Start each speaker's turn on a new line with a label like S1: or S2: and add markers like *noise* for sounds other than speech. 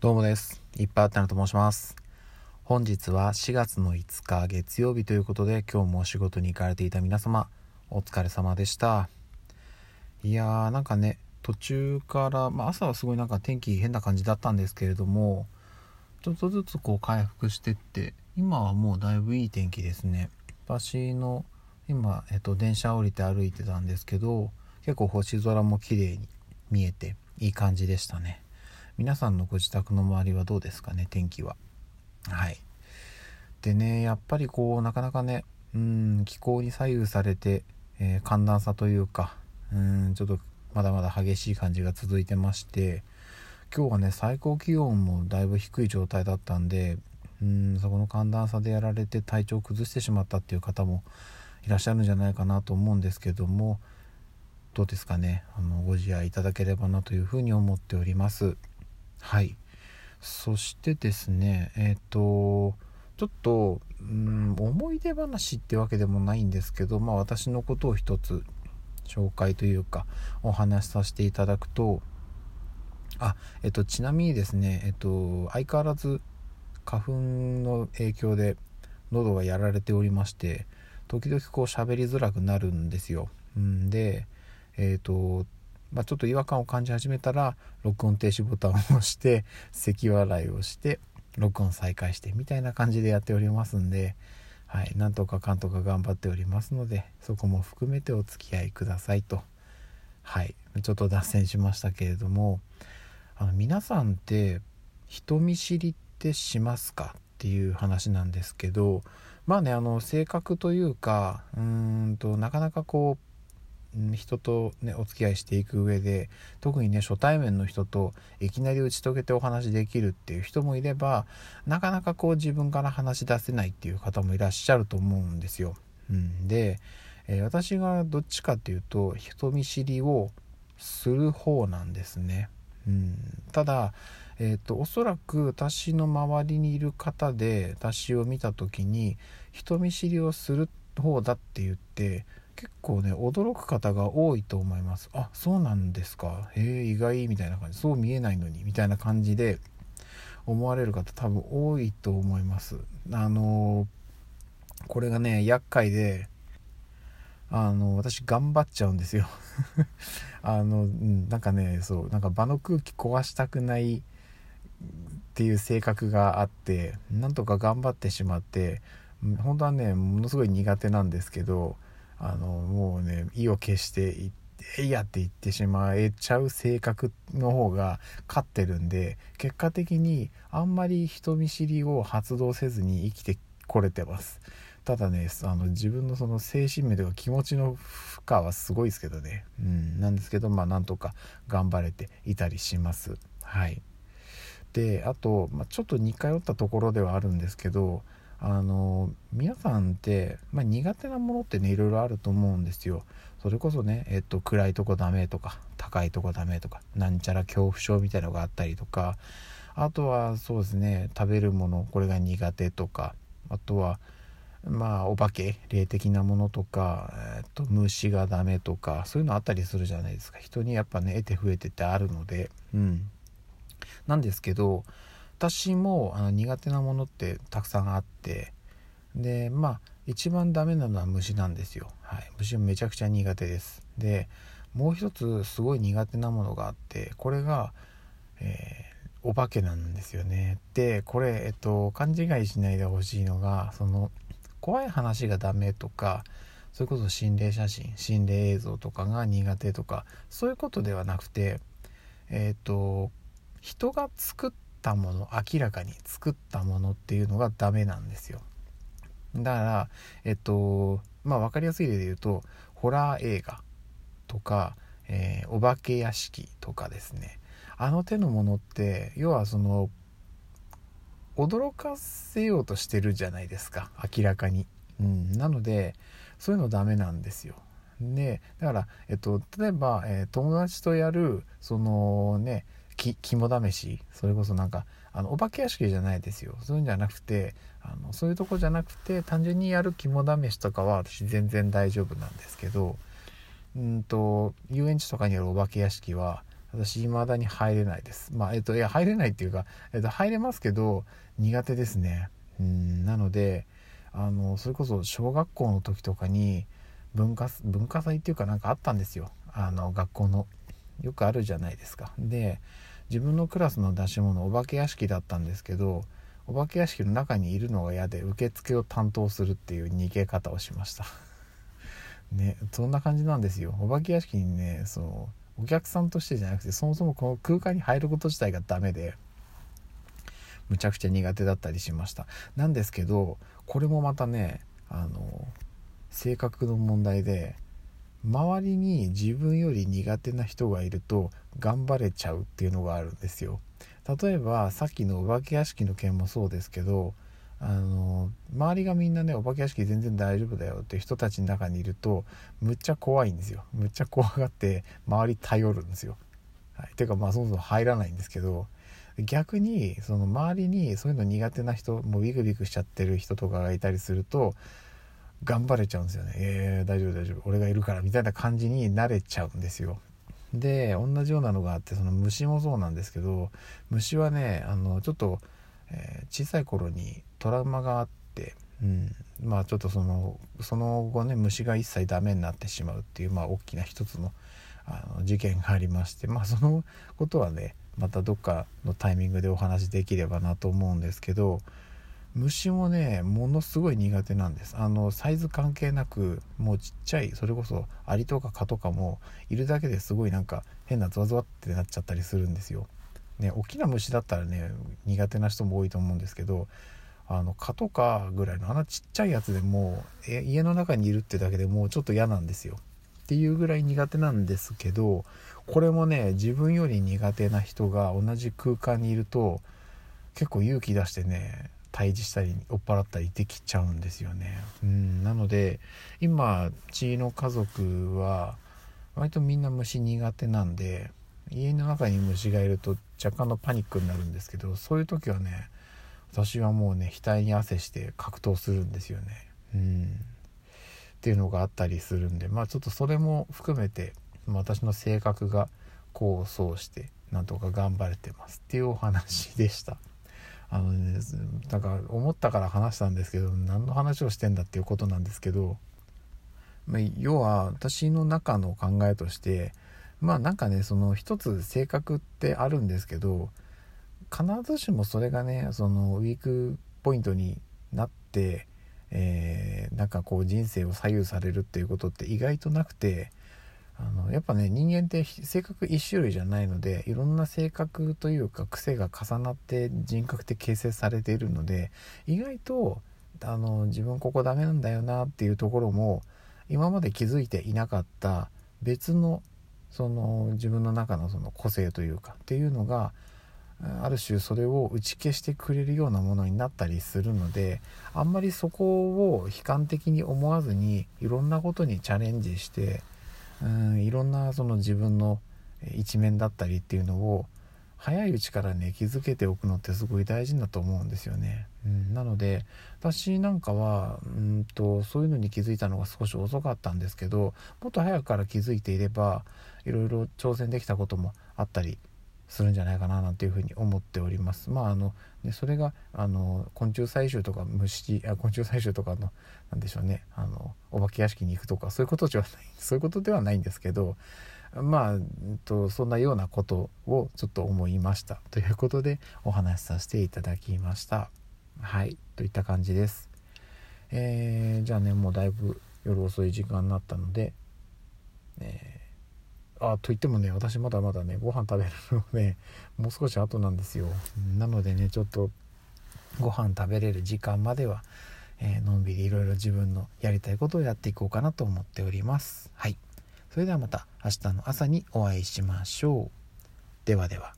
S1: どうもです。いっぱいあったなと申します。本日は4月の5日月曜日ということで今日もお仕事に行かれていた皆様お疲れ様でした。いやーなんかね途中から、まあ、朝はすごいなんか天気変な感じだったんですけれどもちょっとずつこう回復してって今はもうだいぶいい天気ですね。私の今、えっと、電車降りて歩いてたんですけど結構星空も綺麗に見えていい感じでしたね。皆さんのご自宅の周りはどうですかね？天気は。はい。でねやっぱりこうなかなかねうん気候に左右されて、えー寒暖差というかうんちょっとまだまだ激しい感じが続いてまして今日はね最高気温もだいぶ低い状態だったんでうんそこの寒暖差でやられて体調を崩してしまったっていう方もいらっしゃるんじゃないかなと思うんですけどもどうですかね？あのご自愛いただければなというふうに思っております。はいそしてですねえっ、とちょっとうん思い出話ってわけでもないんですけどまあ私のことを一つ紹介というかお話しさせていただくとあえっとちなみにですねえっと相変わらず花粉の影響で喉がやられておりまして時々こう喋りづらくなるんですよ。うんでえっ、とまあ、ちょっと違和感を感じ始めたら録音停止ボタンを押して咳笑いをして録音再開してみたいな感じでやっておりますんで、はい、なんとかかんとか頑張っておりますのでそこも含めてお付き合いくださいと。はいちょっと脱線しましたけれどもあの皆さんって人見知りってしますかっていう話なんですけどまあねあの性格というかうーんとなかなかこう人とねお付き合いしていく上で特にね初対面の人といきなり打ち解けてお話できるっていう人もいればなかなかこう自分から話し出せないっていう方もいらっしゃると思うんですよ。うん、で、えー私がどっちかっていうと人見知りをする方なんですね。うん、ただ、えー、とおそらく私の周りにいる方で私を見た時に人見知りをする方だって言って結構ね驚く方が多いと思います。あそうなんですか。へえ意外みたいな感じ。そう見えないのにみたいな感じで思われる方多分多いと思います。あのこれがね厄介であの私頑張っちゃうんですよ。*laughs* あのなんかねそうなんか場の空気壊したくないっていう性格があってなんとか頑張ってしまって本当はねものすごい苦手なんですけどあのもうね意を決していって「えいや」って言ってしまえちゃう性格の方が勝ってるんで結果的にあんまり人見知りを発動せずに生きてこれてます。ただねあの自分のその精神面とか気持ちの負荷はすごいですけどね。うんなんですけどまあなんとか頑張れていたりします。はい。であと、まあ、ちょっと似通ったところではあるんですけどあの皆さんって、まあ、苦手なものってねいろいろあると思うんですよ。それこそね、えっと、暗いとこダメとか高いとこダメとかなんちゃら恐怖症みたいのがあったりとかあとはそうですね食べるものこれが苦手とかあとはまあお化け霊的なものとか、えっと、虫がダメとかそういうのあったりするじゃないですか。人にやっぱね得て増えてってあるので。うん。なんですけど私もあの苦手なものってたくさんあってでまあ一番ダメなのは虫なんですよ、はい、虫めちゃくちゃ苦手です。でもう一つすごい苦手なものがあってこれが、えーお化けなんですよね。でこれ、えっと、勘違いしないでほしいのがその怖い話がダメとかそれこそ心霊写真心霊映像とかが苦手とかそういうことではなくてえっ、と人が作ったもの明らかに作ったものっていうのがダメなんですよ。だからえっとまあ分かりやすい例で言うとホラー映画とか、えーお化け屋敷とかですね。あの手のものって要はその驚かせようとしてるじゃないですか明らかに、うん、なのでそういうのダメなんですよ。でだから、えっと、例えば、えー友達とやるそのねき肝試し？それこそなんかあのお化け屋敷じゃないですよ。そういうんじゃなくてあのそういうとこじゃなくて単純にやる肝試しとかは私全然大丈夫なんですけどうんと遊園地とかにあるお化け屋敷は私未だに入れないです。まあえっといや入れないっていうか、えっと、入れますけど苦手ですね。うんなのであのそれこそ小学校の時とかに文化文化祭っていうかなんかあったんですよ。あの学校の。よくあるじゃないですか。で自分のクラスの出し物お化け屋敷だったんですけどお化け屋敷の中にいるのが嫌で受付を担当するっていう逃げ方をしました。*laughs* ねそんな感じなんですよ。お化け屋敷にねそのお客さんとしてじゃなくてそもそもこの空間に入ること自体がダメでむちゃくちゃ苦手だったりしました。なんですけどこれもまたねあの性格の問題で周りに自分より苦手な人がいると頑張れちゃうっていうのがあるんですよ。例えばさっきのお化け屋敷の件もそうですけどあの周りがみんなねお化け屋敷全然大丈夫だよっていう人たちの中にいるとむっちゃ怖いんですよ。むっちゃ怖がって周り頼るんですよ、はい、ていうかまあそもそも入らないんですけど逆にその周りにそういうの苦手な人もうビクビクしちゃってる人とかがいたりすると頑張れちゃうんですよね。えー、大丈夫大丈夫。俺がいるからみたいな感じになれちゃうんですよ。で同じようなのがあってその虫もそうなんですけど虫はねあのちょっと、えー、小さい頃にトラウマがあって、うん、まあちょっとそのその後ね虫が一切ダメになってしまうっていうまあ大きな一つのあの事件がありましてまあそのことはねまたどっかのタイミングでお話できればなと思うんですけど虫もねものすごい苦手なんですあのサイズ関係なくもうちっちゃいそれこそアリとか蚊とかもいるだけですごいなんか変なゾワゾワってなっちゃったりするんですよ。ね大きな虫だったらね苦手な人も多いと思うんですけどあの蚊とかぐらいのあのちっちゃいやつでもえ家の中にいるってだけでもうちょっと嫌なんですよ。っていうぐらい苦手なんですけどこれもね自分より苦手な人が同じ空間にいると結構勇気出してね退治したり追っ払ったりできちゃうんですよね。うんなので今うちの家族は割とみんな虫苦手なんで家の中に虫がいると若干のパニックになるんですけどそういう時はね私はもうね額に汗して格闘するんですよね。うんっていうのがあったりするんでまあちょっとそれも含めて私の性格がこうそうしてなんとか頑張れてますっていうお話でした。あのねなんか思ったから話したんですけど何の話をしてんだっていうことなんですけど、まあ、要は私の中の考えとしてまあなんかねその一つ性格ってあるんですけど必ずしもそれがねそのウィークポイントになって、えー、なんかこう人生を左右されるっていうことって意外となくてあのやっぱね人間って性格一種類じゃないのでいろんな性格というか癖が重なって人格って形成されているので意外とあの自分ここダメなんだよなっていうところも今まで気づいていなかった別のその自分の中のその個性というかっていうのがある種それを打ち消してくれるようなものになったりするのであんまりそこを悲観的に思わずにいろんなことにチャレンジしてうんいろんなその自分の一面だったりっていうのを早いうちからね気づけておくのってすごい大事だと思うんですよね。うん、なので私なんかはうんとそういうのに気づいたのが少し遅かったんですけどもっと早くから気づいていればいろいろ挑戦できたこともあったりするんじゃないかななんていうふうに思っております。まああのね、それがあの昆虫採集とか虫あ昆虫採集とかのなんでしょうねあのお化け屋敷に行くとかそういうことじゃない *laughs* そういうことではないんですけどまあ、えっと、そんなようなことをちょっと思いましたということでお話しさせていただきました。はいといった感じです。えー、じゃあねもうだいぶ夜遅い時間になったので、えーあといってもね私まだまだねご飯食べるのね *laughs* もう少し後なんですよ。なのでねちょっとご飯食べれる時間までは、えー、のんびりいろいろ自分のやりたいことをやっていこうかなと思っております。はい。それではまた明日の朝にお会いしましょう。ではでは。